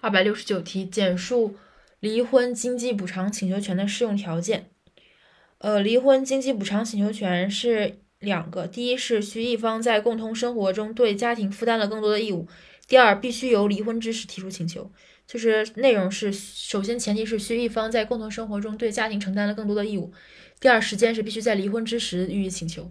二百六十九题简述离婚经济补偿请求权的适用条件。呃离婚经济补偿请求权是两个第一是需一方在共同生活中对家庭负担了更多的义务第二必须由离婚之时提出请求。就是内容是首先前提是需一方在共同生活中对家庭承担了更多的义务第二时间是必须在离婚之时予以请求。